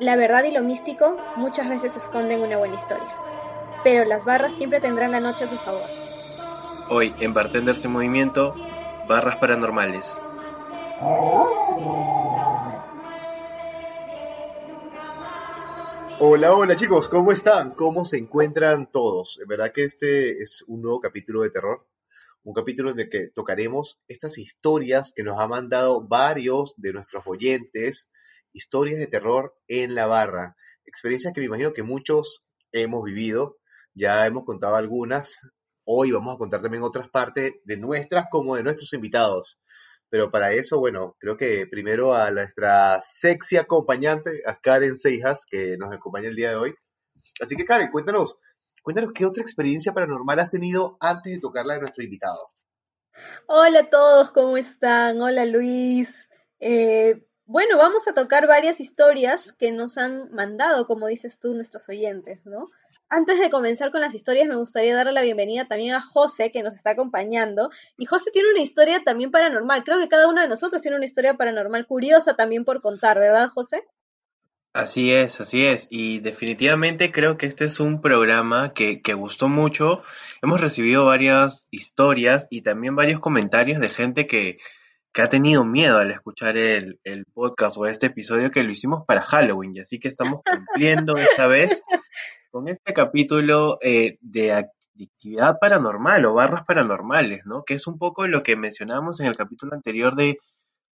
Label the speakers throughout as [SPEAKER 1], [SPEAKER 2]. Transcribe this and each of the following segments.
[SPEAKER 1] La verdad y lo místico muchas veces esconden una buena historia, pero las barras siempre tendrán la noche a su favor.
[SPEAKER 2] Hoy, en Bartenders en Movimiento, barras paranormales.
[SPEAKER 3] Hola, hola chicos, ¿cómo están? ¿Cómo se encuentran todos? En verdad que este es un nuevo capítulo de terror, un capítulo en el que tocaremos estas historias que nos ha mandado varios de nuestros oyentes, historias de terror en la barra, experiencias que me imagino que muchos hemos vivido, ya hemos contado algunas, hoy vamos a contar también otras partes de nuestras como de nuestros invitados. Pero para eso, bueno, creo que primero a nuestra sexy acompañante, a Karen Seijas, que nos acompaña el día de hoy. Así que Karen, cuéntanos, cuéntanos qué otra experiencia paranormal has tenido antes de tocarla de nuestro invitado.
[SPEAKER 1] Hola a todos, ¿cómo están? Hola Luis. Eh, bueno, vamos a tocar varias historias que nos han mandado, como dices tú, nuestros oyentes, ¿no? Antes de comenzar con las historias, me gustaría darle la bienvenida también a José, que nos está acompañando. Y José tiene una historia también paranormal. Creo que cada uno de nosotros tiene una historia paranormal curiosa también por contar, ¿verdad, José?
[SPEAKER 2] Así es, así es. Y definitivamente creo que este es un programa que, que gustó mucho. Hemos recibido varias historias y también varios comentarios de gente que, que ha tenido miedo al escuchar el, el podcast o este episodio que lo hicimos para Halloween. Y así que estamos cumpliendo esta vez con este capítulo eh, de actividad paranormal o barras paranormales, ¿no? Que es un poco lo que mencionábamos en el capítulo anterior de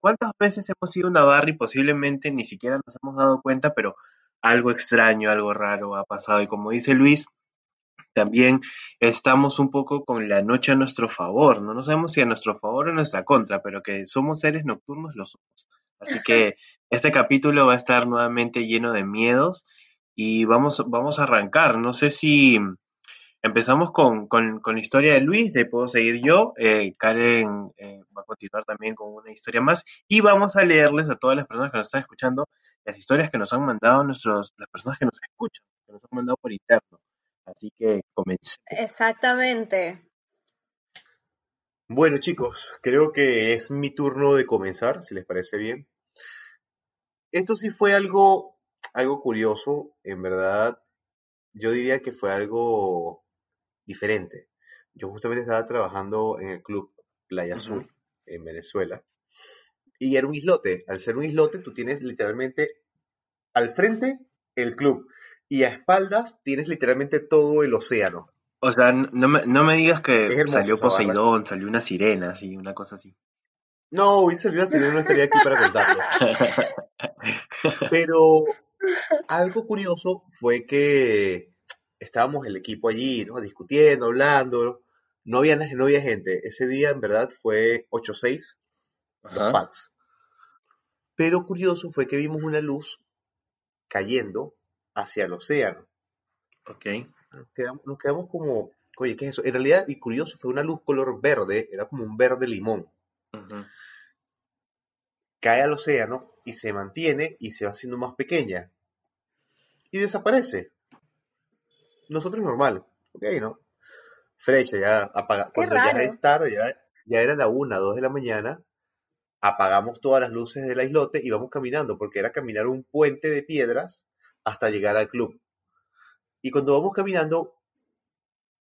[SPEAKER 2] cuántas veces hemos ido a una barra y posiblemente ni siquiera nos hemos dado cuenta, pero algo extraño, algo raro ha pasado. Y como dice Luis, también estamos un poco con la noche a nuestro favor, ¿no? No sabemos si a nuestro favor o a nuestra contra, pero que somos seres nocturnos, lo somos. Así que este capítulo va a estar nuevamente lleno de miedos y vamos, vamos a arrancar. No sé si empezamos con, con, con la historia de Luis, de puedo seguir yo. Eh, Karen eh, va a continuar también con una historia más y vamos a leerles a todas las personas que nos están escuchando las historias que nos han mandado nuestros, las personas que nos escuchan, que nos han mandado por interno. Así que comencemos.
[SPEAKER 1] Exactamente.
[SPEAKER 3] Bueno chicos, creo que es mi turno de comenzar, si les parece bien. Esto sí fue algo algo curioso, en verdad, yo diría que fue algo diferente. Yo justamente estaba trabajando en el club Playa Azul en Venezuela y era un islote. Al ser un islote, tú tienes literalmente al frente el club y a espaldas tienes literalmente todo el océano.
[SPEAKER 2] O sea, no me, no me digas que salió Poseidón, salió una sirena, así, una cosa así.
[SPEAKER 3] No, hubiese salido una sirena, no estaría aquí para contarlo. Pero algo curioso fue que estábamos el equipo allí, ¿no? discutiendo, hablando, no había, no había gente. Ese día en verdad fue 8-6, los packs. Pero curioso fue que vimos una luz cayendo hacia el océano.
[SPEAKER 2] Ok.
[SPEAKER 3] Nos quedamos, nos quedamos como, oye, ¿qué es eso? En realidad, y curioso, fue una luz color verde, era como un verde limón. Cae al océano y se mantiene y se va haciendo más pequeña y desaparece. Nosotros normal, ok, ¿no? Frecha, ya apaga. Cuando ya es tarde, ya, era la una, dos de la mañana, apagamos todas las luces del islote y vamos caminando, porque era caminar un puente de piedras hasta llegar al club. Y cuando vamos caminando,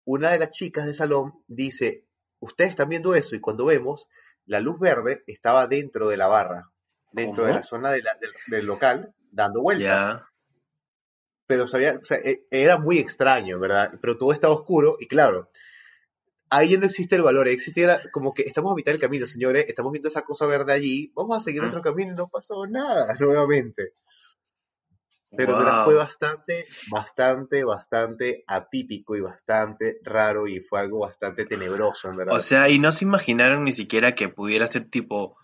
[SPEAKER 3] una de las chicas del salón dice, ustedes están viendo eso, y cuando vemos, la luz verde estaba dentro de la barra, dentro de la zona del, local, dando vueltas pero sabía, o sea, e, era muy extraño, ¿verdad? Pero todo estaba oscuro y claro, ahí no existe el valor, existiera como que estamos a mitad del camino, señores, estamos viendo esa cosa verde allí, vamos a seguir nuestro camino y no pasó nada nuevamente. Pero fue bastante, bastante, bastante atípico y bastante raro y fue algo bastante tenebroso, en verdad.
[SPEAKER 2] O sea, y no se imaginaron ni siquiera que pudiera ser tipo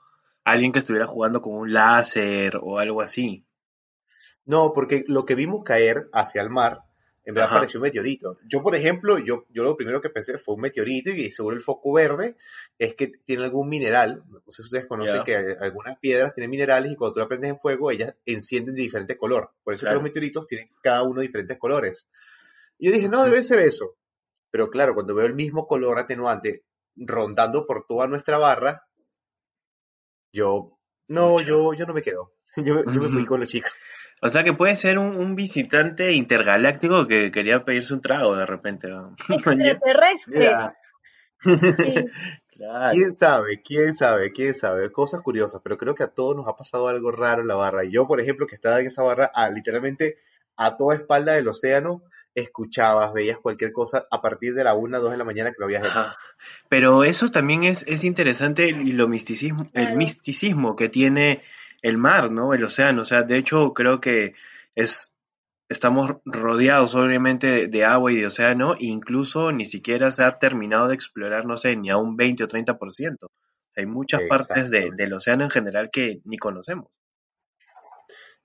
[SPEAKER 2] alguien que estuviera jugando con un láser o algo así.
[SPEAKER 3] No, porque lo que vimos caer hacia el mar, en verdad pareció un meteorito. Yo, por ejemplo, yo, yo lo primero que pensé fue un meteorito y seguro el foco verde es que tiene algún mineral. No sé si ustedes conocen que algunas piedras tienen minerales y cuando tú la prendes en fuego, ellas encienden de diferente color. Por eso que los meteoritos tienen cada uno diferentes colores. Y yo dije, no, debe ser eso. Pero claro, cuando veo el mismo color atenuante rondando por toda nuestra barra, yo, no, yo, yo no me quedo. Yo, yo me fui con los chicos.
[SPEAKER 2] O sea que puede ser un, visitante intergaláctico que quería pedirse un trago de repente.
[SPEAKER 1] Extraterrestres.
[SPEAKER 3] ¿Quién sabe? ¿Quién sabe? ¿Quién sabe? Cosas curiosas, pero creo que a todos nos ha pasado algo raro en la barra. Yo, por ejemplo, que estaba en esa barra, ah, literalmente a toda espalda del océano, escuchabas, veías cualquier cosa a partir de la una, dos de la mañana que no habías
[SPEAKER 2] Pero eso también es, es interesante y lo misticismo, el misticismo que tiene el mar, ¿no? El océano. O sea, de hecho, creo que es estamos rodeados obviamente de, agua y de océano, e incluso ni siquiera se ha terminado de explorar, no sé, ni a un 20 o 30%. O sea, hay muchas partes del océano en general que ni conocemos.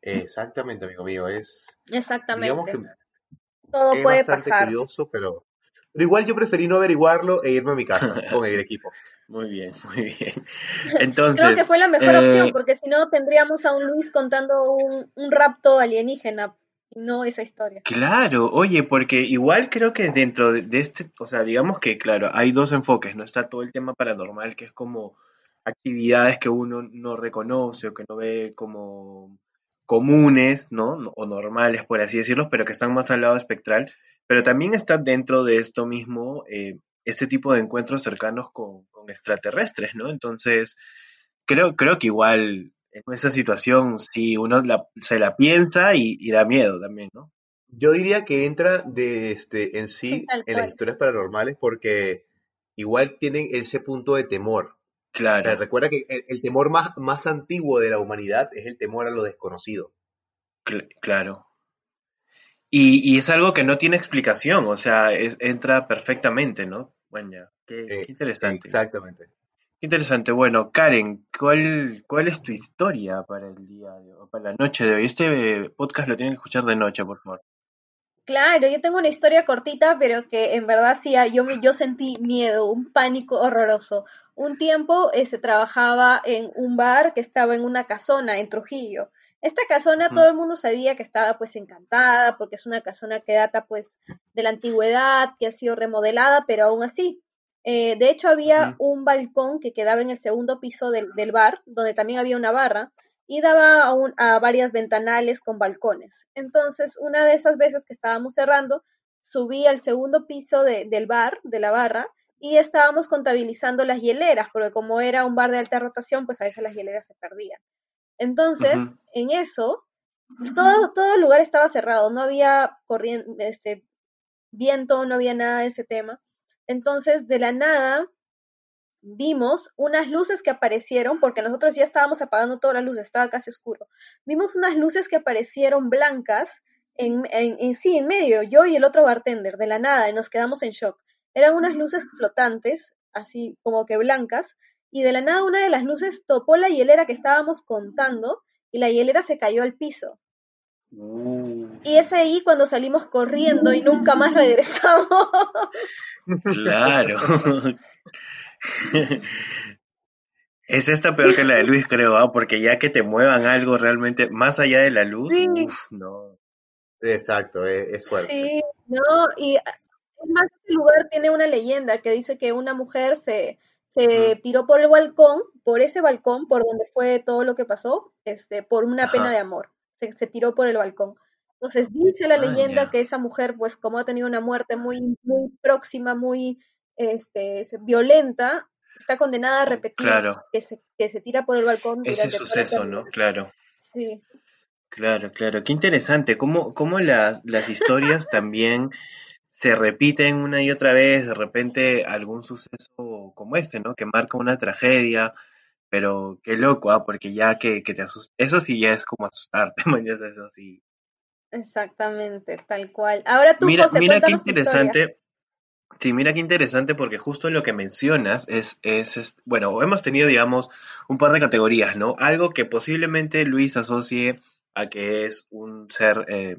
[SPEAKER 3] Exactamente, amigo mío, es...
[SPEAKER 1] Exactamente. Digamos que Todo es puede bastante
[SPEAKER 3] curioso, pero, pero igual yo preferí no averiguarlo e irme a mi casa con el equipo.
[SPEAKER 2] Muy bien, muy bien. Entonces,
[SPEAKER 1] Creo que fue la mejor opción, eh, porque si no tendríamos a un Luis contando un, un rapto alienígena no esa historia.
[SPEAKER 2] Claro, oye, porque igual creo que dentro de, este, o sea, digamos que, claro, hay dos enfoques, ¿no? Está todo el tema paranormal, que es como actividades que uno no reconoce o que no ve como comunes, ¿no? O normales, por así decirlo, pero que están más al lado espectral. Pero también está dentro de esto mismo eh, este tipo de encuentros cercanos con, con extraterrestres, ¿no? Entonces, creo, creo que igual en esa situación sí uno se la piensa y, da miedo también, ¿no?
[SPEAKER 3] Yo diría que entra de este en sí en las historias paranormales porque igual tienen ese punto de temor. Claro. recuerda que el, temor más, más antiguo de la humanidad es el temor a lo desconocido.
[SPEAKER 2] claro. Y, es algo que no tiene explicación, o sea, entra perfectamente, ¿no? Bueno, ya, qué eh, interesante.
[SPEAKER 3] Exactamente.
[SPEAKER 2] Interesante. Bueno, Karen, ¿cuál, ¿cuál es tu historia para el día de hoy, para la noche de hoy? Este podcast lo tienen que escuchar de noche, por favor.
[SPEAKER 1] Claro, yo tengo una historia cortita, pero que en verdad sí, yo, yo sentí miedo, un pánico horroroso. Un tiempo eh, se trabajaba en un bar que estaba en una casona en Trujillo. Esta casona todo el mundo sabía que estaba pues encantada porque es una casona que data pues de la antigüedad, que ha sido remodelada, pero aún así eh, de hecho, había un balcón que quedaba en el segundo piso del, bar, donde también había una barra, y daba a, varias ventanales con balcones. Entonces, una de esas veces que estábamos cerrando, subí al segundo piso del bar, de la barra, y estábamos contabilizando las hieleras, porque como era un bar de alta rotación, pues a veces las hieleras se perdían. Entonces, en eso, todo, todo el lugar estaba cerrado, no había corriente, este, viento, no había nada de ese tema. Entonces, de la nada, vimos unas luces que aparecieron, porque nosotros ya estábamos apagando todas las luces, estaba casi oscuro. Vimos unas luces que aparecieron blancas en, en, sí, en medio, yo y el otro bartender, de la nada, y nos quedamos en shock. Eran unas luces flotantes, así como que blancas, y de la nada una de las luces topó la hielera que estábamos contando y la hielera se cayó al piso. Uh. Y es ahí cuando salimos corriendo y nunca más regresamos.
[SPEAKER 2] Claro. es esta peor que la de Luis, creo, ¿ah? porque ya que te muevan algo realmente más allá de la luz, no.
[SPEAKER 3] Exacto, e, es, fuerte.
[SPEAKER 1] Sí, no, y más, este lugar tiene una leyenda que dice que una mujer se, se tiró por el balcón, por ese balcón, por donde fue todo lo que pasó, este, por una pena de amor. Se, se tiró por el balcón. Entonces dice la ah, leyenda que esa mujer, pues como ha tenido una muerte muy, muy próxima, muy este, violenta, está condenada a repetir que, se, que se tira por el balcón.
[SPEAKER 2] Ese suceso, ¿no? Claro.
[SPEAKER 1] Sí.
[SPEAKER 2] Claro, claro. Qué interesante. Cómo, cómo las, las historias también se repiten una y otra vez, de repente algún suceso como este, ¿no? Que marca una tragedia, pero qué loco, ¿ah? Porque ya que, que te asusta, eso sí ya es como asustarte, eso sí
[SPEAKER 1] Exactamente, tal cual. Ahora tú,
[SPEAKER 2] mira, mira qué interesante. Sí, mira qué interesante porque justo lo que mencionas es, es, bueno, hemos tenido, digamos, un par de categorías, ¿no? Algo que posiblemente Luis asocie a que es un ser eh,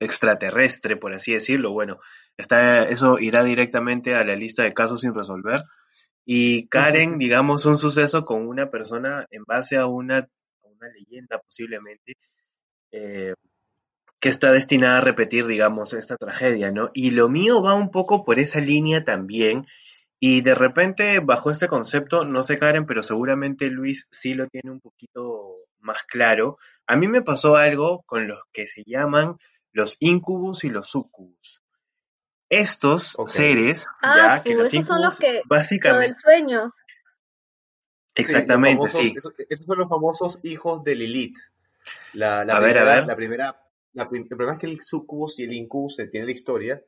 [SPEAKER 2] extraterrestre, por así decirlo. Bueno, está, eso irá directamente a la lista de casos sin resolver. Y Karen, digamos, un suceso con una persona en base a una, una leyenda posiblemente, eh, que está destinada a repetir, digamos, esta tragedia, ¿no? Y lo mío va un poco por esa línea también. Y de repente, bajo este concepto, no sé Karen, pero seguramente Luis sí lo tiene un poquito más claro, a mí me pasó algo con los que se llaman los incubus y los sucubus. Estos seres,
[SPEAKER 1] Ah,
[SPEAKER 2] ya que
[SPEAKER 1] su,
[SPEAKER 2] los
[SPEAKER 1] esos son los que, lo
[SPEAKER 2] básicamente,
[SPEAKER 1] del sueño.
[SPEAKER 3] Sí,
[SPEAKER 2] exactamente,
[SPEAKER 3] famosos,
[SPEAKER 2] sí.
[SPEAKER 3] esos, esos son los famosos hijos de Lilith. La, la
[SPEAKER 2] A ver, a ver.
[SPEAKER 3] la primera, la el problema es que el sucubus y el incubus se tiene la historia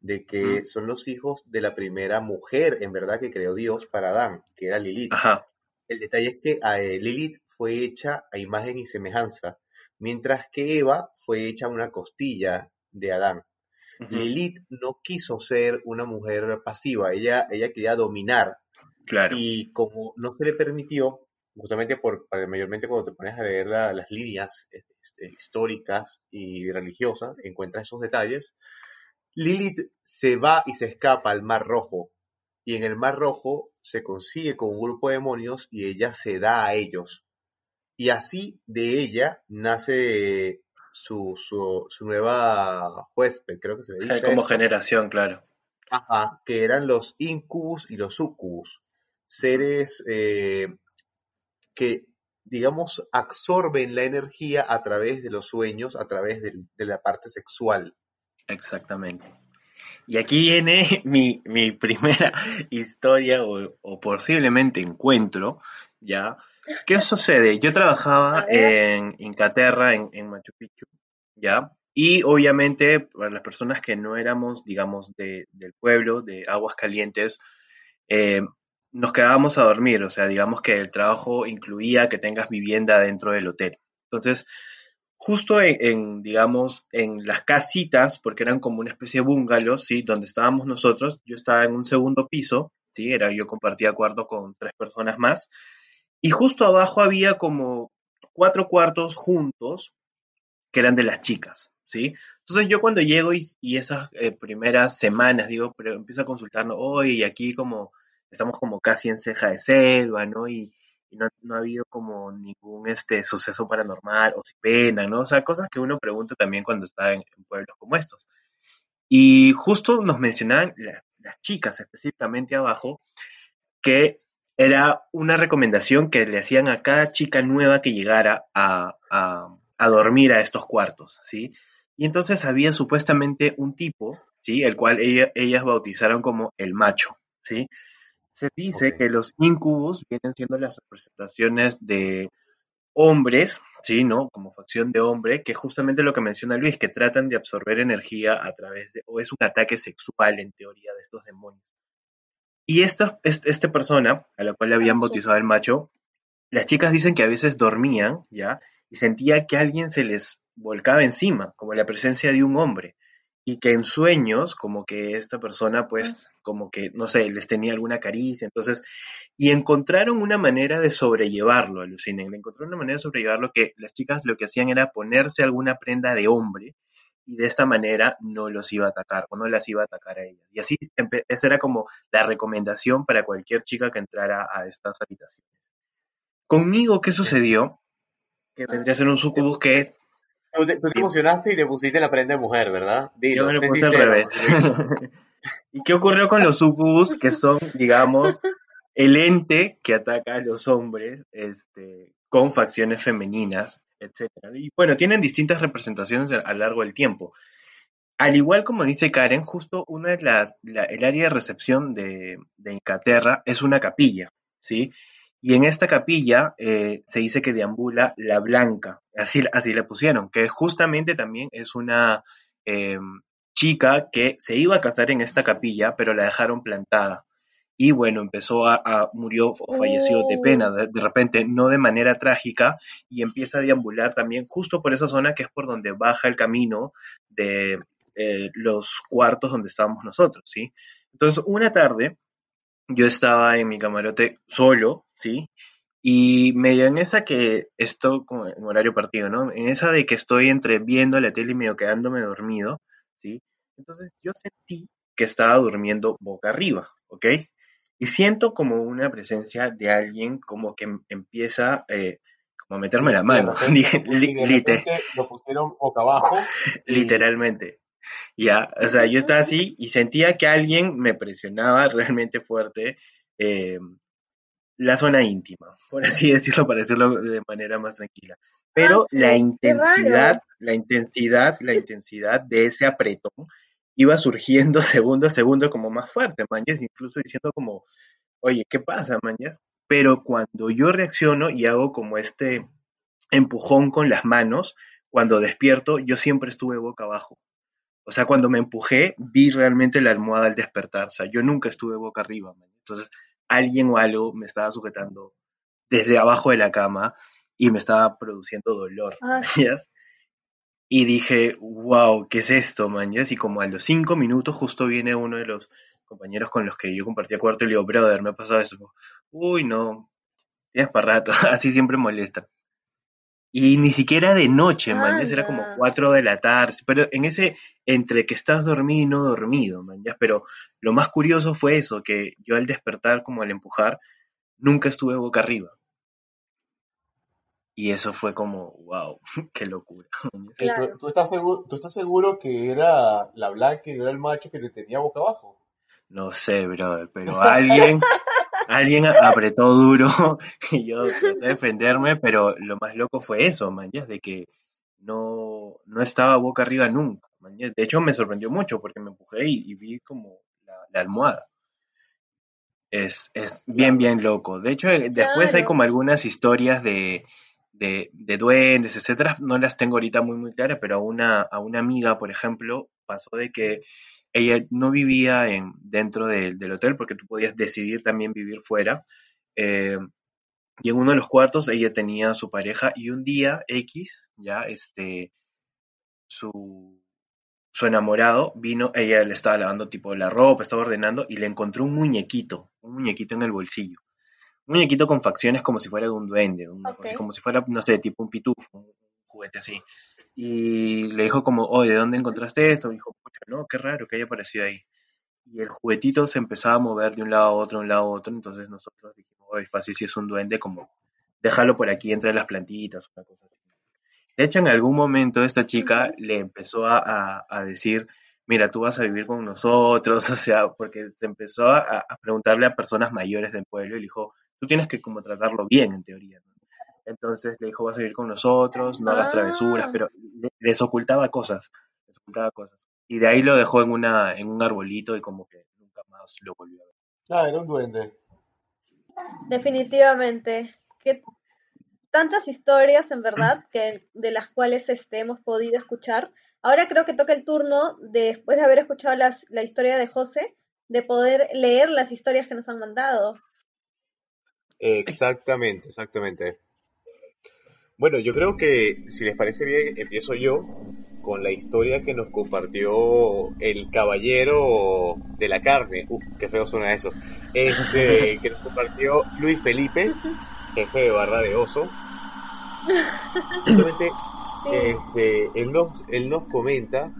[SPEAKER 3] de que
[SPEAKER 2] Mm.
[SPEAKER 3] son los hijos de la primera mujer, en verdad, que creó Dios para Adán, que era Lilith.
[SPEAKER 2] Ajá,
[SPEAKER 3] El detalle es que eh, Lilith fue hecha a imagen y semejanza, mientras que Eva fue hecha una costilla de Adán. Lilith no quiso ser una mujer pasiva, ella, ella quería dominar.
[SPEAKER 2] Claro,
[SPEAKER 3] y como no se le permitió, justamente por, eh, mayormente cuando te pones a leer la- las líneas este, históricas y religiosas, encuentras esos detalles, Lilith se va y se escapa al Mar Rojo. Y en el Mar Rojo se consigue con un grupo de demonios y ella se da a ellos. Y así de ella nace su, su, su nueva huésped, creo que se le dice
[SPEAKER 2] como generación, claro.
[SPEAKER 3] Ajá, que eran los incubus y los sucubus, seres eh, que, digamos, absorben la energía a través de los sueños, a través de la parte sexual.
[SPEAKER 2] Exactamente. Y aquí viene mi, mi primera historia o, o posiblemente encuentro, ¿ya? ¿Qué sucede? Yo trabajaba en Inglaterra, en, en Machu Picchu, ¿ya? Y obviamente para las personas que no éramos, digamos, de, del pueblo, de Aguas Calientes, eh, nos quedábamos a dormir, o sea, digamos que el trabajo incluía que tengas vivienda dentro del hotel. Entonces, justo en, en, digamos, en las casitas, porque eran como una especie de bungalows, ¿sí? Donde estábamos nosotros, yo estaba en un segundo piso, ¿sí? Era, yo compartía cuarto con tres personas más, y justo abajo había como cuatro cuartos juntos que eran de las chicas, ¿sí? Entonces yo cuando llego y, esas eh, primeras semanas, digo, pero empiezo a consultarnos, oye, y aquí como estamos como casi en ceja de selva, ¿no? Y, y no, ha habido como ningún este suceso paranormal o si pena, ¿no? O sea, cosas que uno pregunta también cuando está en, pueblos como estos. Y justo nos mencionaban la- las chicas específicamente abajo que era una recomendación que le hacían a cada chica nueva que llegara a, a- a dormir a estos cuartos, ¿sí? Y entonces había supuestamente un tipo, ¿sí? El cual ella- ellas bautizaron como el macho, ¿sí? Se dice que los incubus vienen siendo las representaciones de hombres, ¿sí? ¿No? Como facción de hombre, que justamente lo que menciona Luis, que tratan de absorber energía a través de, o es un ataque sexual en teoría de estos demonios. Y esta, este, esta persona, a la cual le habían
[SPEAKER 1] ah,
[SPEAKER 2] bautizado el macho, las chicas dicen que a veces dormían, ¿ya? Y sentía que alguien se les volcaba encima, como la presencia de un hombre. Y que en sueños, como que esta persona,
[SPEAKER 1] Ah,
[SPEAKER 2] pues,
[SPEAKER 1] su.
[SPEAKER 2] como que, no sé, les tenía alguna caricia. Entonces, y encontraron una manera de sobrellevarlo, alucinen. Encontraron una manera de sobrellevarlo que las chicas lo que hacían era ponerse alguna prenda de hombre y de esta manera no los iba a atacar o no las iba a atacar a ellas. Y así, esa era como la recomendación para cualquier chica que entrara a estas habitaciones. Conmigo, ¿qué sucedió? Que
[SPEAKER 1] Ah,
[SPEAKER 2] vendría a ser un sucubus que
[SPEAKER 3] Tú te, tú te emocionaste y te pusiste la prenda de mujer, ¿verdad?
[SPEAKER 2] yo
[SPEAKER 3] Dilo,
[SPEAKER 2] me lo puse al
[SPEAKER 3] sincero,
[SPEAKER 2] revés.
[SPEAKER 3] Joselito.
[SPEAKER 2] ¿Y qué ocurrió con los sucubus? Que son, digamos, el ente que ataca a los hombres este, con facciones femeninas, etcétera. Y bueno, tienen distintas representaciones a, lo largo del tiempo. Al igual como dice Karen, justo una de las, la- el área de recepción de, de Inglaterra es una capilla, ¿sí? Y en esta capilla eh, se dice que deambula la blanca, así, así le pusieron, que justamente también es una eh, chica que se iba a casar en esta capilla, pero la dejaron plantada. Y bueno, empezó a, a- murió o falleció de pena, de, repente, no de manera trágica, y empieza a deambular también justo por esa zona que es por donde baja el camino de eh, los cuartos donde estábamos nosotros, ¿sí? Entonces, una tarde, yo estaba en mi camarote solo, ¿sí? Y medio en esa que estoy en horario partido, ¿no? En esa de que estoy entre viendo la tele y medio quedándome dormido, ¿sí? Entonces yo sentí que estaba durmiendo boca arriba, ¿ok? Y siento como una presencia de alguien como que em- empieza eh, como a meterme la mano,
[SPEAKER 3] y de repente lo pusieron boca abajo y...
[SPEAKER 2] literalmente. Ya, o sea, yo estaba así y sentía que alguien me presionaba realmente fuerte. eh, la zona íntima, por así decirlo, para decirlo de manera más tranquila. Pero
[SPEAKER 1] Ah, sí,
[SPEAKER 2] la intensidad, la intensidad, la intensidad de ese apretón iba surgiendo segundo a segundo como más fuerte, mañas, incluso diciendo como, oye, ¿qué pasa, mañas? Pero cuando yo reacciono y hago como este empujón con las manos, cuando despierto, yo siempre estuve boca abajo. O sea, cuando me empujé, vi realmente la almohada al despertar. O sea, yo nunca estuve boca arriba. man. Entonces, alguien o algo me estaba sujetando desde abajo de la cama y me estaba produciendo dolor.
[SPEAKER 1] Ah.
[SPEAKER 2] Y dije, wow, ¿qué es esto, mañas? Y como a los cinco minutos justo viene uno de los compañeros con los que yo compartía cuarto y le digo, brother, me ha pasado eso. Uy, no, tienes para rato, así siempre molesta. Y ni siquiera de noche, mañas, era como. 4 de la tarde, pero en ese, entre que estás dormido y no dormido, mañas, pero lo más curioso fue eso, que yo al despertar, como al empujar, nunca estuve boca arriba. Y eso fue como, wow, qué locura.
[SPEAKER 1] Claro.
[SPEAKER 3] ¿tú, tú estás seguro, ¿Tú estás seguro que era la blanca y no era el macho que te tenía boca abajo?
[SPEAKER 2] No sé, brother, pero alguien, alguien apretó duro y yo traté de defenderme, pero lo más loco fue eso, mañas, de que no, no estaba boca arriba nunca, mañas. De hecho, me sorprendió mucho porque me empujé y, y vi como la, la almohada. Es, es bien, bien loco. De hecho, después hay como algunas historias de, de, de duendes, etcétera. No las tengo ahorita muy, muy claras, pero a una, a una amiga, por ejemplo, pasó de que ella no vivía en, dentro del del hotel porque tú podías decidir también vivir fuera. eh, y en uno de los cuartos ella tenía a su pareja y un día X, ya, este, su, su enamorado vino, ella le estaba lavando tipo la ropa, estaba ordenando y le encontró un muñequito, un muñequito en el bolsillo. Un muñequito con facciones como si fuera de un duende, un-
[SPEAKER 1] Ok.
[SPEAKER 2] así como si fuera, no sé, tipo un pitufo, un juguete así. Y le dijo como, oye, ¿de dónde encontraste esto? dijo, pucha, no, qué raro que haya aparecido ahí. Y el juguetito se empezaba a mover de un lado a otro, de un lado a otro, entonces nosotros dijimos, oye, fácil si es un duende, como déjalo por aquí entre las plantitas, una cosa así. De hecho, en algún momento esta chica le empezó a, a- a decir, mira, tú vas a vivir con nosotros, o sea, porque se empezó a, a preguntarle a personas mayores del pueblo y le dijo, tú tienes que como tratarlo bien, en teoría. ¿no? Entonces le dijo, vas a vivir con nosotros, no hagas travesuras,
[SPEAKER 1] Ah,
[SPEAKER 2] pero le- les ocultaba cosas, les ocultaba cosas. Y de ahí lo dejó en una, en un arbolito y como que nunca más lo volvió a ver.
[SPEAKER 3] Ah, era un duende.
[SPEAKER 1] definitivamente. Que tantas historias, en verdad, que de las cuales este, hemos podido escuchar. Ahora creo que toca el turno, de- después de haber escuchado las- la historia de José, de poder leer las historias que nos han mandado.
[SPEAKER 3] Exactamente, exactamente. Bueno, yo creo que si les parece bien, empiezo yo con la historia que nos compartió el caballero de la carne. Uf, qué feo suena eso. Este, que nos compartió Luis Felipe, jefe de barra de oso. Justamente, este, él nos, él nos comenta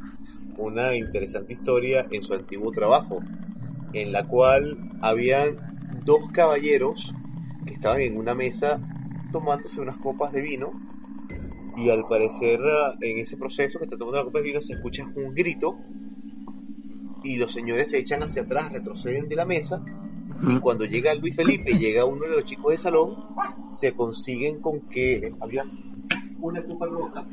[SPEAKER 3] una interesante historia en su antiguo trabajo, en la cual habían dos caballeros que estaban en una mesa tomándose unas copas de vino. Y al parecer ah, en ese proceso que está tomando la copa de vino se escucha un grito. Y los señores se echan hacia atrás, retroceden de la mesa. Y cuando llega Luis Felipe llega uno de los chicos del salón se consiguen con que había una copa rota.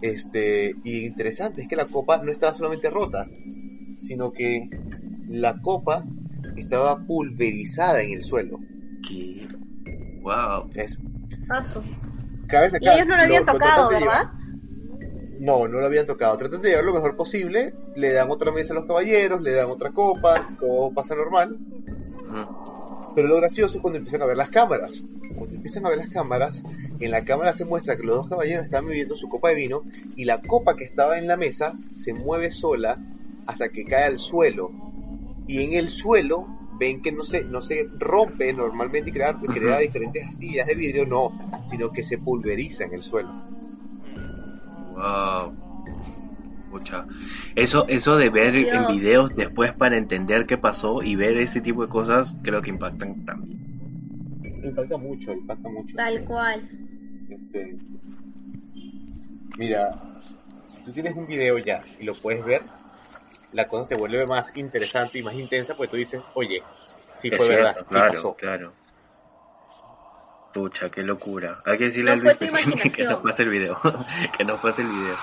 [SPEAKER 3] Este y interesante es que la copa no estaba solamente rota sino que la copa estaba pulverizada en el suelo
[SPEAKER 2] ¿Qué? Wow.
[SPEAKER 3] es
[SPEAKER 1] paso.
[SPEAKER 3] cabe
[SPEAKER 1] Y ellos no lo habían
[SPEAKER 3] lo
[SPEAKER 1] tocado,
[SPEAKER 3] llevar-
[SPEAKER 1] ¿verdad?
[SPEAKER 3] No, no lo habían tocado. Tratan de llevar lo mejor posible. Le dan otra mesa a los caballeros, le dan otra copa, todo pasa normal. Pero lo gracioso es cuando empiezan a ver las cámaras. Cuando empiezan a ver las cámaras, en la cámara se muestra que los dos caballeros están bebiendo su copa de vino y la copa que estaba en la mesa se mueve sola hasta que cae al suelo. Y en el suelo ven que no se, no se rompe normalmente y crea, diferentes astillas de vidrio, no, sino que se pulveriza en el suelo.
[SPEAKER 2] Wow. Pucha. Eso, eso de ver en videos después para entender qué pasó y ver ese tipo de cosas, creo que impactan también.
[SPEAKER 3] Impacta mucho, impacta mucho.
[SPEAKER 1] Tal cual.
[SPEAKER 3] Este, mira, si tú tienes un video ya y lo puedes ver, la cosa se vuelve más interesante y más intensa porque tú dices, oye, sí
[SPEAKER 2] Es
[SPEAKER 3] fue
[SPEAKER 2] cierto,
[SPEAKER 3] verdad, sí
[SPEAKER 2] claro,
[SPEAKER 3] pasó.
[SPEAKER 2] claro. Pucha, qué locura. Hay que decirle
[SPEAKER 1] No
[SPEAKER 2] a
[SPEAKER 1] fue
[SPEAKER 2] Luis que, nos pase el video. que nos pase el video.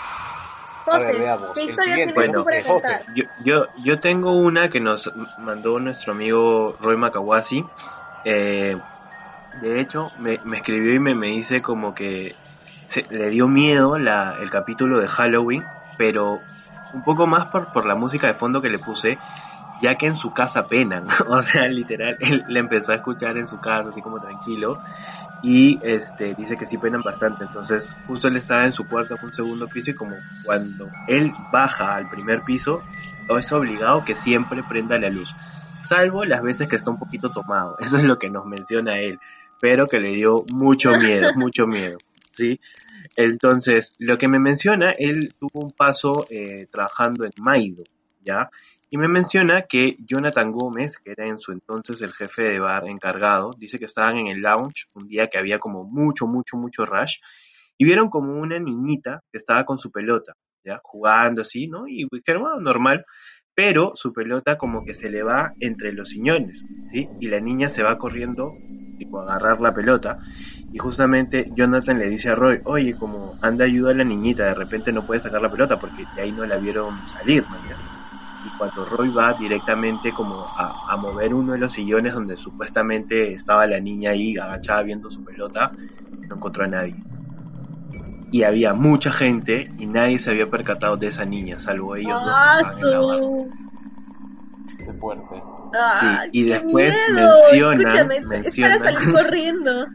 [SPEAKER 1] José,
[SPEAKER 3] veamos.
[SPEAKER 1] ¿qué historia tienes
[SPEAKER 2] Bueno,
[SPEAKER 1] tú para contar?
[SPEAKER 2] Yo, yo, yo tengo una que nos mandó nuestro amigo Roy Makawasi. Eh, de hecho, me, me escribió y me, me dice como que se- le dio miedo la, el capítulo de Halloween, pero un poco más por, por la música de fondo que le puse, ya que en su casa penan. o sea, literal, él le empezó a escuchar en su casa, así como tranquilo, y este dice que sí penan bastante. Entonces, justo él estaba en su cuarto, en un segundo piso, y como cuando él baja al primer piso, es obligado que siempre prenda la luz. Salvo las veces que está un poquito tomado. Eso es lo que nos menciona él. Pero que le dio mucho miedo, mucho miedo. ¿Sí? Entonces, lo que me menciona, él tuvo un paso eh, trabajando en Maido, ¿ya? Y me menciona que Jonathan Gómez, que era en su entonces el jefe de bar encargado, dice que estaban en el lounge un día que había como mucho, mucho, mucho rush, y vieron como una niñita que estaba con su pelota, ¿ya? Jugando así, ¿no? Y que era bueno, normal, pero su pelota como que se le va entre los sillones, ¿sí? Y la niña se va corriendo, tipo, agarrar la pelota, y justamente Jonathan le dice a Roy, oye, como anda ayuda a la niñita, de repente no puede sacar la pelota porque de ahí no la vieron salir, ¿no? Y cuando Roy va directamente como a, a mover uno de los sillones donde supuestamente estaba la niña ahí agachada viendo su pelota, no encontró a nadie. Y había mucha gente y nadie se había percatado de esa niña, salvo ellos dos
[SPEAKER 1] ¡Ah,
[SPEAKER 2] que estaban en la barra.
[SPEAKER 1] su!
[SPEAKER 3] Qué fuerte.
[SPEAKER 1] ¡Ah,
[SPEAKER 2] Sí, y después
[SPEAKER 1] miedo!
[SPEAKER 2] mencionan-
[SPEAKER 1] Escúchame, es- es
[SPEAKER 2] mencionan-
[SPEAKER 1] para salir corriendo.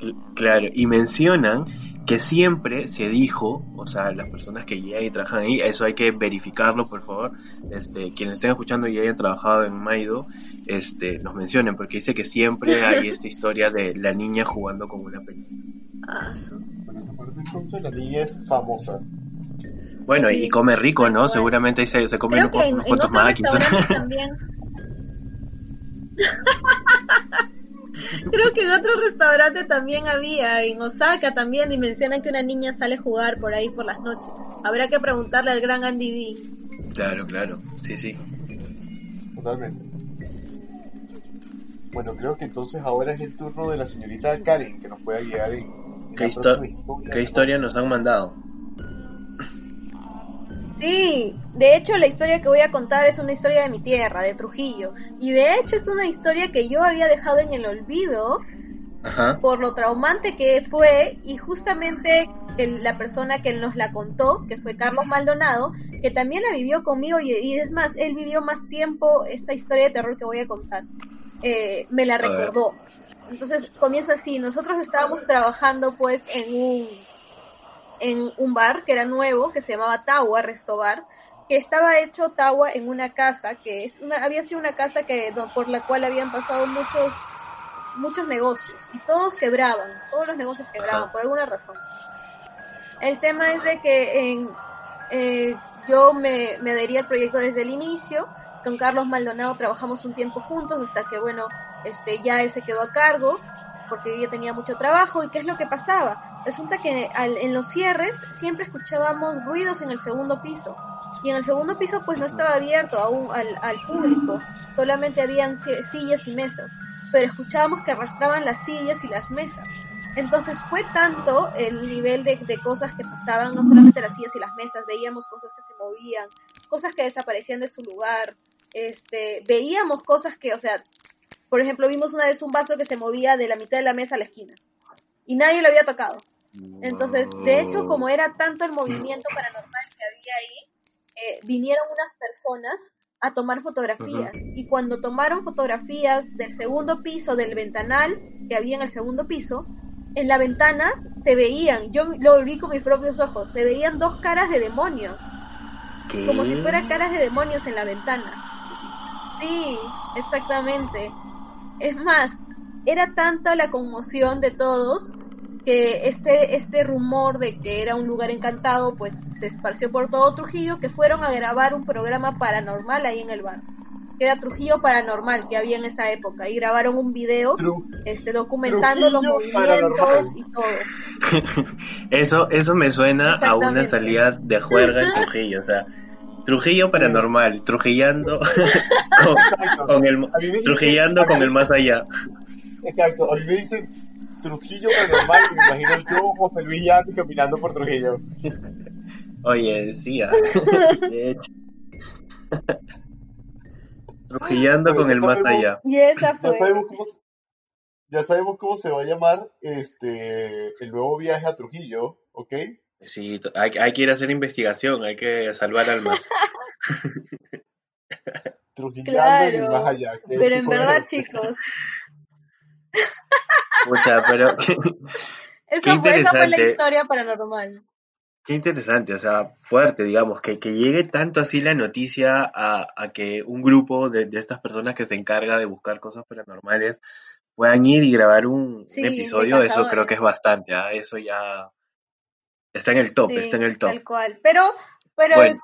[SPEAKER 2] Cl- Claro, y mencionan que siempre se dijo, o sea, las personas que ya y trabajan ahí, eso hay que verificarlo, por favor, este, quienes estén escuchando y hayan trabajado en Maido, este, nos mencionen, porque dice que siempre hay esta historia de la niña jugando con una pelota.
[SPEAKER 1] Ah,
[SPEAKER 3] entonces, la niña es famosa.
[SPEAKER 2] Bueno, y come rico, ¿no? Seguramente ahí se, se comen
[SPEAKER 1] Creo que en,
[SPEAKER 2] unos cuantos
[SPEAKER 1] también. Creo que en otro restaurante también había, en Osaka también, y mencionan que una niña sale a jugar por ahí por las noches. Habrá que preguntarle al gran Andy B.
[SPEAKER 2] Claro, claro, sí, sí.
[SPEAKER 3] Totalmente. Bueno, creo que entonces ahora es el turno de la señorita Karen, que nos pueda guiar en, en
[SPEAKER 2] ¿Qué, histo-
[SPEAKER 3] historia.
[SPEAKER 2] ¿Qué historia nos han mandado?
[SPEAKER 1] Sí, de hecho la historia que voy a contar es una historia de mi tierra, de Trujillo. Y de hecho es una historia que yo había dejado en el olvido
[SPEAKER 2] Ajá.
[SPEAKER 1] por lo traumante que fue y justamente el- la persona que nos la contó, que fue Carlos Maldonado, que también la vivió conmigo y, y es más, él vivió más tiempo esta historia de terror que voy a contar. Eh, me la recordó. Entonces comienza así, nosotros estábamos trabajando pues en un en un bar que era nuevo, que se llamaba Tawa Resto Bar, que estaba hecho Tawa en una casa, que es una, había sido una casa que por la cual habían pasado muchos muchos negocios y todos quebraban, todos los negocios quebraban
[SPEAKER 2] Ajá.
[SPEAKER 1] por alguna razón. El tema es de que en, eh, yo me, me adherí al proyecto desde el inicio, con Carlos Maldonado trabajamos un tiempo juntos hasta que bueno, este ya él se quedó a cargo porque ya tenía mucho trabajo y qué es lo que pasaba. Resulta que al- en los cierres siempre escuchábamos ruidos en el segundo piso. Y en el segundo piso pues no estaba abierto aún al, al público, solamente habían si- sillas y mesas, pero escuchábamos que arrastraban las sillas y las mesas. Entonces fue tanto el nivel de, de cosas que pasaban, no solamente las sillas y las mesas, veíamos cosas que se movían, cosas que desaparecían de su lugar, este, veíamos cosas que, o sea, por ejemplo, vimos una vez un vaso que se movía de la mitad de la mesa a la esquina. Y nadie lo había tocado. Entonces, de hecho, como era tanto el movimiento paranormal que había ahí, eh, vinieron unas personas a tomar fotografías. Y cuando tomaron fotografías del segundo piso, del ventanal que había en el segundo piso, en la ventana se veían, yo lo vi con mis propios ojos, se veían dos caras de demonios,
[SPEAKER 2] ¿Qué?
[SPEAKER 1] como si fueran caras de demonios en la ventana. Sí, exactamente. Es más, era tanta la conmoción de todos que este, este rumor de que era un lugar encantado pues se esparció por todo Trujillo que fueron a grabar un programa paranormal ahí en el bar. Que era Trujillo Paranormal que había en esa época. Y grabaron un video
[SPEAKER 3] Tru-
[SPEAKER 1] este documentando los movimientos
[SPEAKER 3] Paranormal.
[SPEAKER 1] y todo.
[SPEAKER 2] Eso, eso me suena a una salida de juerga en Trujillo, o sea, Trujillo paranormal, trujillando con, el, trujillando con el más allá.
[SPEAKER 3] Exacto, a mí me dicen Trujillo paranormal y me imagino yo, José Luis Yati, caminando por Trujillo.
[SPEAKER 2] Oye, decía, de hecho. Trujillando con el más allá.
[SPEAKER 1] Y esa fue.
[SPEAKER 3] Ya sabemos, cómo, ya sabemos cómo se va a llamar este el nuevo viaje a Trujillo, ¿ok?
[SPEAKER 2] Sí, hay, hay que ir a hacer investigación, hay que salvar almas.
[SPEAKER 3] Trujillando
[SPEAKER 1] Claro,
[SPEAKER 3] y más allá. ¿qué
[SPEAKER 1] Pero en verdad, chicos,
[SPEAKER 2] Pucha, pero
[SPEAKER 1] esa
[SPEAKER 2] Qué
[SPEAKER 1] fue, esa fue la historia paranormal.
[SPEAKER 2] qué interesante, o sea, fuerte, digamos, que, que llegue tanto así la noticia a, a que un grupo de, de estas personas que se encarga de buscar cosas paranormales puedan ir y grabar un,
[SPEAKER 1] Sí,
[SPEAKER 2] episodio, eso creo que es bastante, ¿ah? Eso ya está en el top,
[SPEAKER 1] Sí,
[SPEAKER 2] está en el top.
[SPEAKER 1] Tal cual. Pero, pero
[SPEAKER 2] Bueno,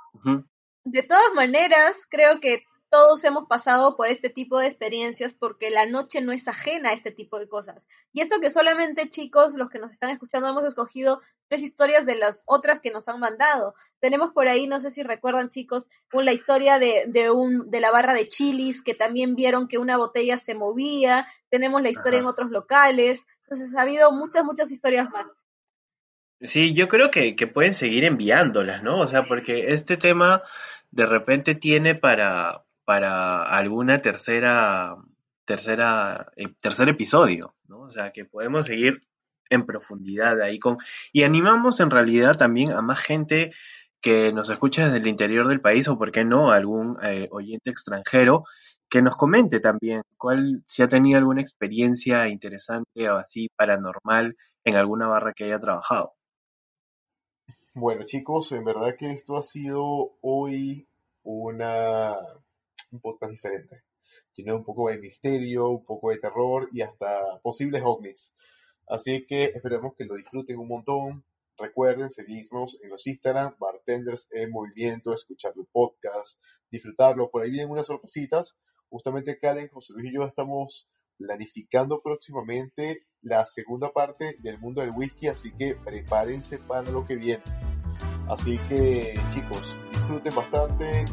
[SPEAKER 1] de todas maneras, creo que todos hemos pasado por este tipo de experiencias porque la noche no es ajena a este tipo de cosas. Y eso que solamente chicos, los que nos están escuchando, hemos escogido tres historias de las otras que nos han mandado. Tenemos por ahí, no sé si recuerdan chicos, la historia de, de, un, de la barra de chilis, que también vieron que una botella se movía. Tenemos la historia
[SPEAKER 2] Ajá.
[SPEAKER 1] en otros locales. Entonces ha habido muchas, muchas historias más.
[SPEAKER 2] Sí, yo creo que, que pueden seguir enviándolas, ¿no? O sea, porque este tema de repente tiene para, para alguna tercera, tercera, eh, tercer episodio, ¿no? O sea, que podemos seguir en profundidad ahí con, y animamos en realidad también a más gente que nos escucha desde el interior del país o, por qué no, algún eh, oyente extranjero que nos comente también cuál, si ha tenido alguna experiencia interesante o así paranormal en alguna barra que haya trabajado.
[SPEAKER 3] Bueno, chicos, en verdad que esto ha sido hoy una un podcast diferente. Tiene un poco de misterio, un poco de terror y hasta posibles ovnis. Así que esperemos que lo disfruten un montón. Recuerden seguirnos en los Instagram, Bartenders en Movimiento, escuchar el podcast, disfrutarlo. Por ahí vienen unas sorpresitas. Justamente Karen, José Luis y yo estamos planificando próximamente la segunda parte del mundo del whisky, así que prepárense para lo que viene. Así que chicos, disfruten bastante,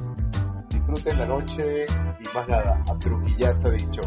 [SPEAKER 3] disfruten la noche y más nada, a ha dicho.